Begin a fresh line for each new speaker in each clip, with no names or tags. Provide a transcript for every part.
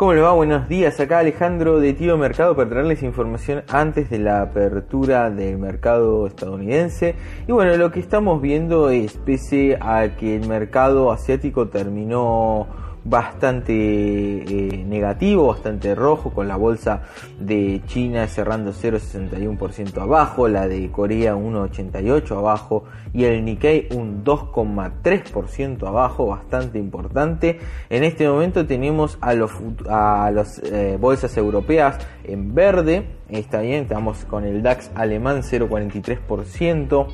¿Cómo le va? Buenos días. Acá Alejandro de Tío Mercado para traerles información antes de la apertura del mercado estadounidense. Y bueno, lo que estamos viendo es, pese a que el mercado asiático terminó bastante eh, negativo, bastante rojo, con la bolsa de China cerrando 0,61% abajo, la de Corea 1,88% abajo y el Nikkei un 2,3% abajo, bastante importante. En este momento tenemos a los a las eh, bolsas europeas en verde, está bien, estamos con el DAX alemán 0,43%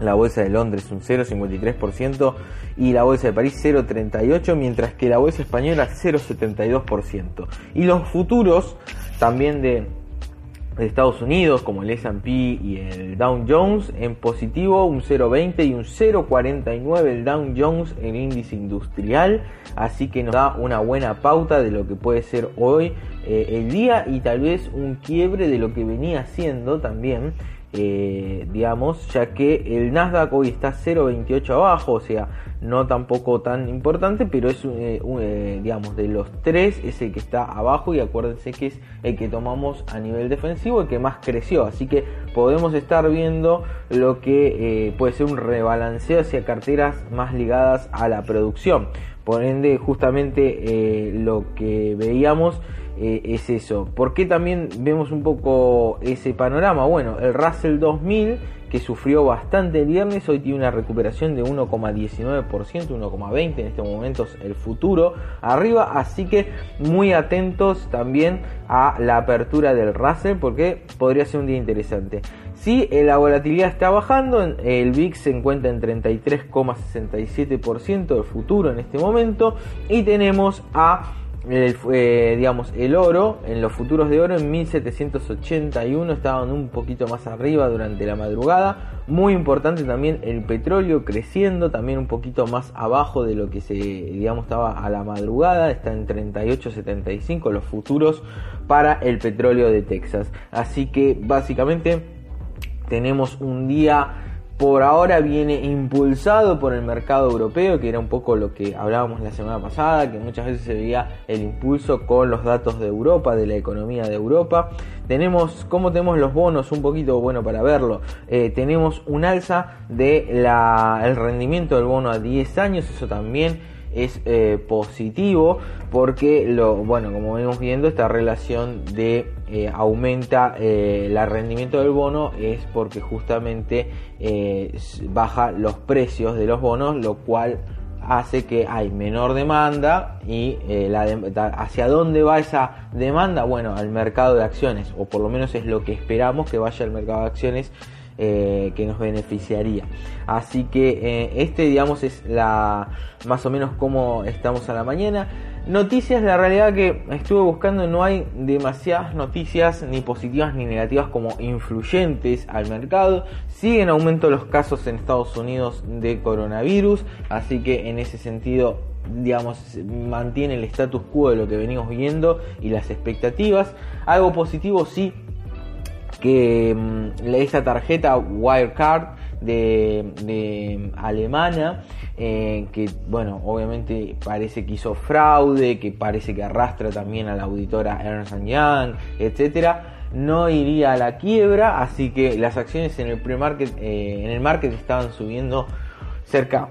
la bolsa de Londres un 0,53% y la bolsa de París 0,38%, mientras que la bolsa española 0,72%. Y los futuros también de, Estados Unidos, como el S&P y el Dow Jones, en positivo un 0,20 y un 0,49 el Dow Jones en índice industrial, así que nos da una buena pauta de lo que puede ser hoy eh, el día y tal vez un quiebre de lo que venía siendo también eh, digamos, ya que el Nasdaq hoy está 0.28 abajo, o sea, no tampoco tan importante, pero es, eh, eh, digamos, de los tres es el que está abajo y acuérdense que es el que tomamos a nivel defensivo, el que más creció, así que podemos estar viendo lo que puede ser un rebalanceo hacia carteras más ligadas a la producción. Por ende, justamente lo que veíamos eh, es eso. ¿Por qué también vemos un poco ese panorama? Bueno, el Russell 2000 que sufrió bastante el viernes, hoy tiene una recuperación de 1,19%, 1,20% en estos momentos el futuro arriba, así que muy atentos también a la apertura del Russell porque podría ser un día interesante. Sí, la volatilidad está bajando, el VIX se encuentra en 33,67% del futuro en este momento y tenemos a el, eh, digamos, el oro, en los futuros de oro en 1781 estaban un poquito más arriba durante la madrugada. Muy importante también el petróleo creciendo, también un poquito más abajo de lo que se, digamos, estaba a la madrugada. Está en 38.75 los futuros para el petróleo de Texas. Así que básicamente tenemos un día por ahora viene impulsado por el mercado europeo, que era un poco lo que hablábamos la semana pasada, que muchas veces se veía el impulso con los datos de Europa, de la economía de Europa. Tenemos, ¿cómo tenemos los bonos? Un poquito bueno para verlo. Eh, tenemos un alza del el rendimiento del bono a 10 años, eso también es eh, positivo porque lo bueno como vemos viendo esta relación de eh, aumenta eh, el rendimiento del bono es porque justamente baja los precios de los bonos lo cual hace que hay menor demanda y la hacia dónde va esa demanda. Bueno al mercado de acciones o por lo menos es lo que esperamos que vaya al mercado de acciones eh, que nos beneficiaría. Así que eh, este, digamos, es la más o menos como estamos a la mañana. Noticias, la realidad que estuve buscando no hay demasiadas noticias ni positivas ni negativas como influyentes al mercado. Siguen aumento los casos en Estados Unidos de coronavirus, así que en ese sentido digamos, mantiene el status quo de lo que venimos viendo y las expectativas. Algo positivo sí que mm, esta tarjeta Wirecard de, de alemana eh, que bueno obviamente parece que hizo fraude que parece que arrastra también a la auditora Ernst Young etcétera no iría a la quiebra así que las acciones en el pre-market eh, en el market estaban subiendo cerca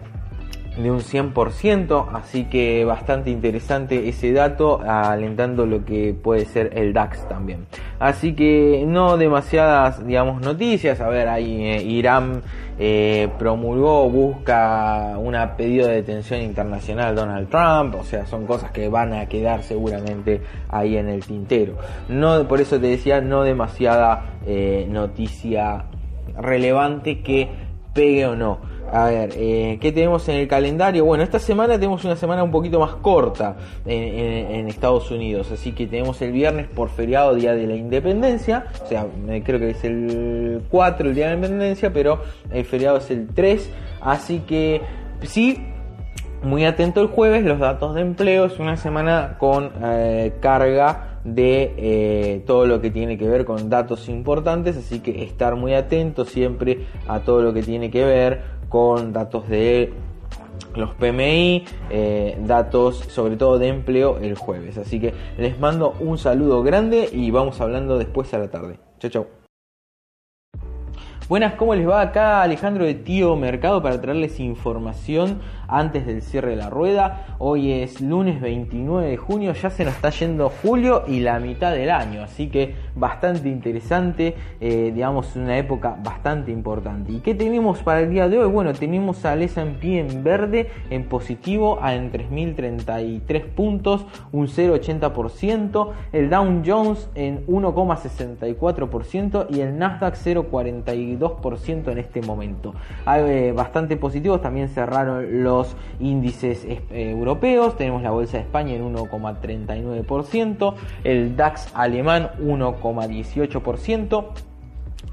de un 100%, así que bastante interesante ese dato, alentando lo que puede ser el DAX también. Así que no demasiadas, digamos, noticias. A ver, ahí eh, Irán eh, promulgó, busca una pedido de detención internacional Donald Trump, o sea, son cosas que van a quedar seguramente ahí en el tintero. No, por eso te decía, no demasiada eh, noticia relevante que pegue o no. A ver, eh, ¿qué tenemos en el calendario? Bueno, esta semana tenemos una semana un poquito más corta en, Estados Unidos, así que tenemos el viernes por feriado Día de la Independencia, o sea, creo que es el 4 el Día de la Independencia, pero el feriado es el 3, así que sí, muy atento el jueves, los datos de empleo, es una semana con eh, carga de eh, todo lo que tiene que ver con datos importantes, así que estar muy atento siempre a todo lo que tiene que ver con datos de los PMI, eh, datos sobre todo de empleo el jueves. Así que les mando un saludo grande y vamos hablando después a la tarde. Chau, chau. Buenas, ¿cómo les va? Acá Alejandro de Tío Mercado para traerles información antes del cierre de la rueda. Hoy es lunes 29 de junio, ya se nos está yendo julio y la mitad del año, así que bastante interesante, eh, digamos una época bastante importante. ¿Y qué tenemos para el día de hoy? Bueno, tenemos al S&P en verde, en positivo, en 3.033 puntos, un 0,80%, el Dow Jones en 1,64% y el Nasdaq 0,42% en este momento. Hay, eh, bastante positivos, también cerraron los índices eh, europeos, tenemos la Bolsa de España en 1,39%, el DAX alemán 1,18%,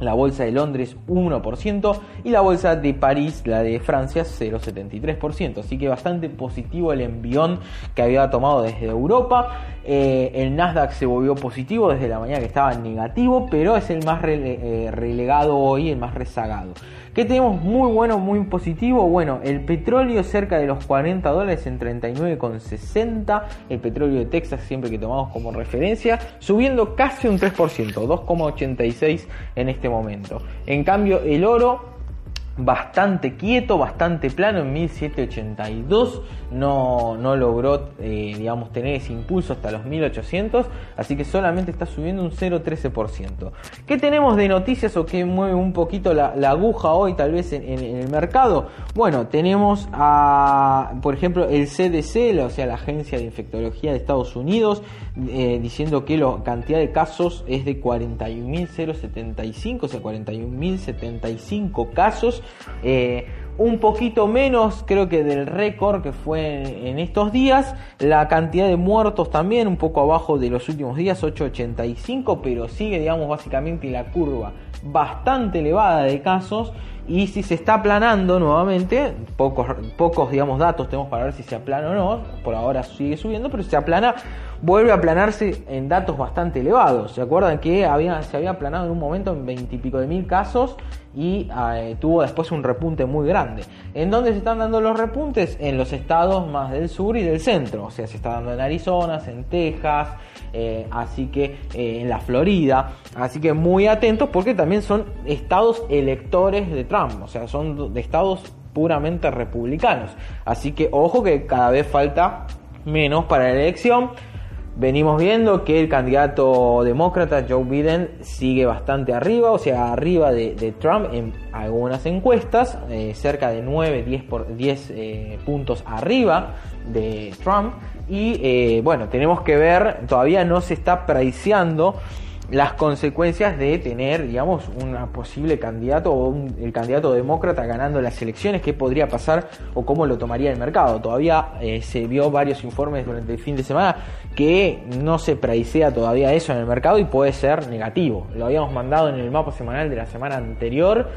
la bolsa de Londres 1% y la bolsa de París, la de Francia 0,73%. Así que bastante positivo el envión que había tomado desde Europa. Eh, el Nasdaq se volvió positivo desde la mañana que estaba negativo, pero es el más eh, relegado hoy, el más rezagado. ¿Qué tenemos muy bueno, muy positivo? Bueno, el petróleo cerca de los 40 dólares en 39,60. El petróleo de Texas, siempre que tomamos como referencia, subiendo casi un 3%, 2,86 en este momento. En cambio, el oro bastante quieto, bastante plano en 1782, no, no logró eh, digamos tener ese impulso hasta los 1800, así que solamente está subiendo un 0,13%. ¿Qué tenemos de noticias o qué mueve un poquito la, aguja hoy tal vez en, el mercado? Bueno, tenemos a, por ejemplo, el CDC, o sea, la Agencia de Infectología de Estados Unidos, eh, diciendo que la cantidad de casos es de 41.075, o sea, 41.075 casos eh, un poquito menos creo que del récord que fue en estos días. La cantidad de muertos también un poco abajo de los últimos días, 885, pero sigue digamos básicamente la curva bastante elevada de casos y si se está aplanando nuevamente, pocos, pocos digamos datos tenemos para ver si se aplana o no, por ahora sigue subiendo, pero si se aplana, vuelve a aplanarse en datos bastante elevados. ¿Se acuerdan que había, se había aplanado en un momento en 20 y pico de mil casos y eh, tuvo después un repunte muy grande? ¿En dónde se están dando los repuntes? En los estados más del sur y del centro, o sea, se está dando en Arizona, en Texas, eh, así que eh, en la Florida, así que muy atentos porque también son estados electores de Trump, o sea, son de estados puramente republicanos, así que ojo que cada vez falta menos para la elección. Venimos viendo que el candidato demócrata Joe Biden sigue bastante arriba, o sea, arriba de, Trump en algunas encuestas, eh, cerca de 9, 10, por, 10 puntos arriba de Trump. Y eh, bueno, tenemos que ver, todavía no se está priceando las consecuencias de tener, digamos, un posible candidato o el candidato demócrata ganando las elecciones, qué podría pasar o cómo lo tomaría el mercado. Todavía eh, se vio varios informes durante el fin de semana que no se praisea todavía eso en el mercado y puede ser negativo. Lo habíamos mandado en el mapa semanal de la semana anterior,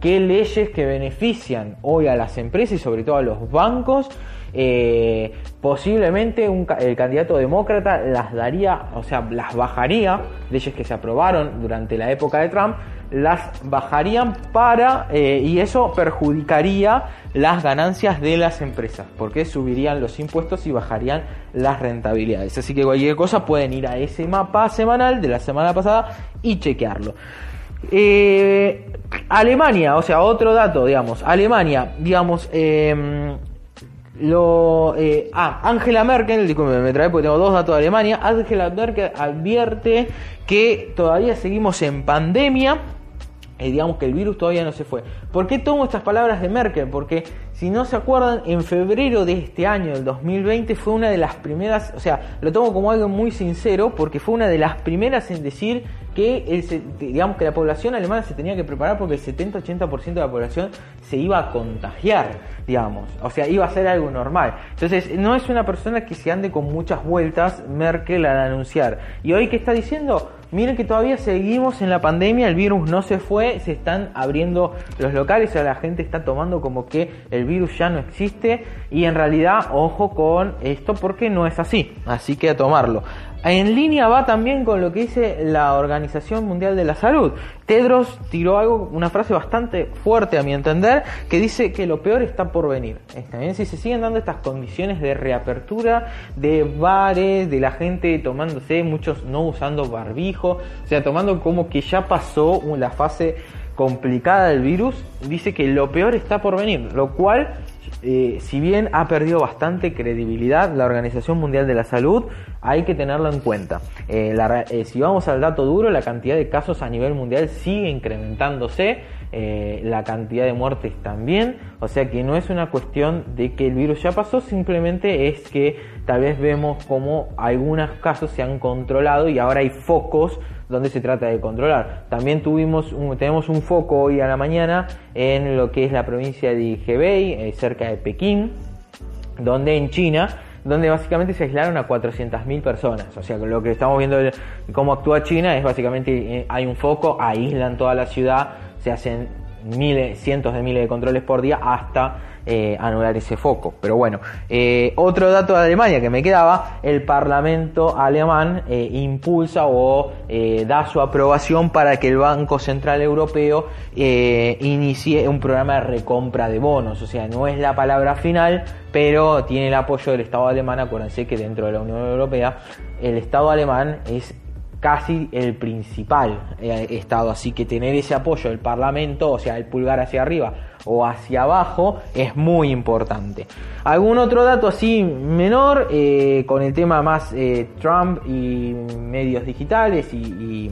qué leyes que benefician hoy a las empresas y sobre todo a los bancos eh, posiblemente el candidato demócrata las daría, o sea, las bajaría, leyes que se aprobaron durante la época de Trump, las bajarían para, eh, y eso perjudicaría las ganancias de las empresas, porque subirían los impuestos y bajarían las rentabilidades. Así que cualquier cosa pueden ir a ese mapa semanal de la semana pasada y chequearlo. Eh, Alemania, o sea, otro dato, digamos, Alemania, digamos, eh, lo, eh, ah, Angela Merkel, disculpe, me trae porque tengo dos datos de Alemania. Angela Merkel advierte que todavía seguimos en pandemia. Digamos que el virus todavía no se fue. ¿Por qué tomo estas palabras de Merkel? Porque si no se acuerdan, en febrero de este año, el 2020, fue una de las primeras, o sea, lo tomo como algo muy sincero, porque fue una de las primeras en decir que el, digamos que la población alemana se tenía que preparar porque el 70-80% de la población se iba a contagiar, digamos, o sea, iba a ser algo normal. Entonces, no es una persona que se ande con muchas vueltas Merkel al anunciar. Y hoy, ¿qué está diciendo? Miren que todavía seguimos en la pandemia, el virus no se fue, se están abriendo los locales, o sea, la gente está tomando como que el virus ya no existe y en realidad, ojo con esto porque no es así, así que a tomarlo. En línea va también con lo que dice la Organización Mundial de la Salud. Tedros tiró algo, una frase bastante fuerte a mi entender, que dice que lo peor está por venir. Bien, si se siguen dando estas condiciones de reapertura de bares, de la gente tomándose, muchos no usando barbijo, o sea, tomando como que ya pasó la fase complicada del virus, dice que lo peor está por venir, lo cual eh, si bien ha perdido bastante credibilidad la Organización Mundial de la Salud, hay que tenerlo en cuenta. Eh, eh, si vamos al dato duro, la cantidad de casos a nivel mundial sigue incrementándose, la cantidad de muertes también, o sea que no es una cuestión de que el virus ya pasó, simplemente es que tal vez vemos como algunos casos se han controlado y ahora hay focos donde se trata de controlar. También tuvimos tenemos un foco hoy a la mañana en lo que es la provincia de Hebei, eh, cerca de Pekín, donde en China donde básicamente se aislaron a 400.000 personas. O sea, lo que estamos viendo de cómo actúa China es básicamente eh, hay un foco, aíslan toda la ciudad, se hacen miles, cientos de miles de controles por día hasta eh, anular ese foco. Pero bueno, eh, otro dato de Alemania que me quedaba, el Parlamento alemán eh, impulsa o da su aprobación para que el Banco Central Europeo inicie un programa de recompra de bonos. O sea, no es la palabra final, pero tiene el apoyo del Estado alemán. Acuérdense que dentro de la Unión Europea el Estado alemán es casi el principal estado, así que tener ese apoyo del Parlamento, o sea, el pulgar hacia arriba o hacia abajo es muy importante. Algún otro dato así menor eh, con el tema más eh, Trump y medios digitales y,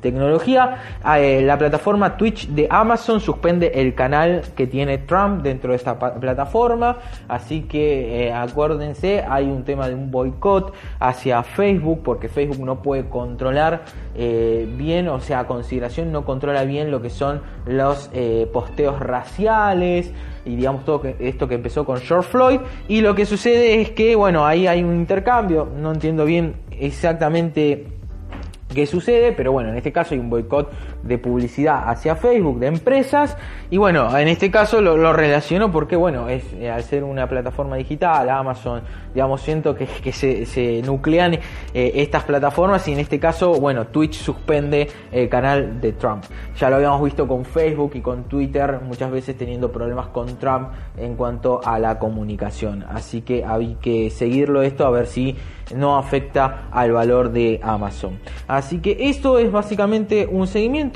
tecnología. Ah, eh, la plataforma Twitch de Amazon suspende el canal que tiene Trump dentro de esta plataforma. Así que acuérdense, hay un tema de un boicot hacia Facebook porque Facebook no puede controlar bien, o sea, a consideración no controla bien lo que son los posteos raciales y digamos todo esto que empezó con George Floyd. Y lo que sucede es que bueno ahí hay un intercambio. No entiendo bien exactamente qué sucede, pero bueno, en este caso hay un boicot de publicidad hacia Facebook, de empresas, y bueno, en este caso lo, relaciono porque bueno, es eh, al ser una plataforma digital, Amazon, digamos, siento que, que se, nuclean eh, estas plataformas y en este caso, bueno, Twitch suspende el canal de Trump. Ya lo habíamos visto con Facebook y con Twitter, muchas veces teniendo problemas con Trump en cuanto a la comunicación, así que hay que seguirlo esto a ver si no afecta al valor de Amazon. Así que esto es básicamente un seguimiento.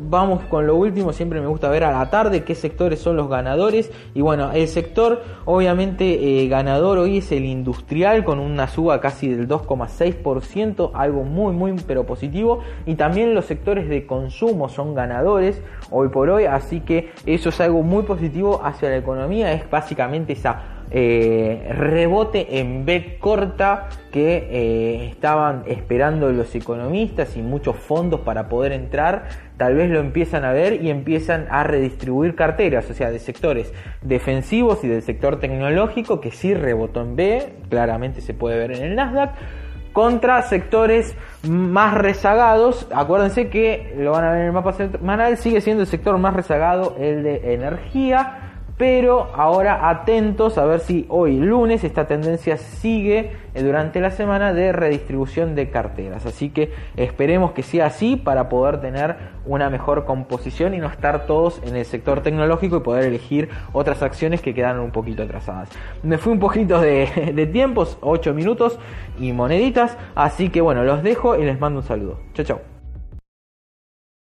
Vamos con lo último, siempre me gusta ver a la tarde qué sectores son los ganadores. Y bueno, el sector obviamente eh, ganador hoy es el industrial con una suba casi del 2,6%, algo muy muy pero positivo. Y también los sectores de consumo son ganadores hoy por hoy, así que eso es algo muy positivo hacia la economía, es básicamente esa eh, rebote en B corta que eh, estaban esperando los economistas y muchos fondos para poder entrar, tal vez lo empiezan a ver y empiezan a redistribuir carteras, o sea, de sectores defensivos y del sector tecnológico que sí rebotó en B, claramente se puede ver en el Nasdaq contra sectores más rezagados. Acuérdense que lo van a ver en el mapa semanal, sigue siendo el sector más rezagado el de energía pero ahora atentos a ver si hoy lunes esta tendencia sigue eh, durante la semana de redistribución de carteras. Así que esperemos que sea así para poder tener una mejor composición y no estar todos en el sector tecnológico y poder elegir otras acciones que quedaron un poquito atrasadas. Me fui un poquito de, de tiempos, 8 minutos y moneditas. Así que bueno, los dejo y les mando un saludo. Chao, chao.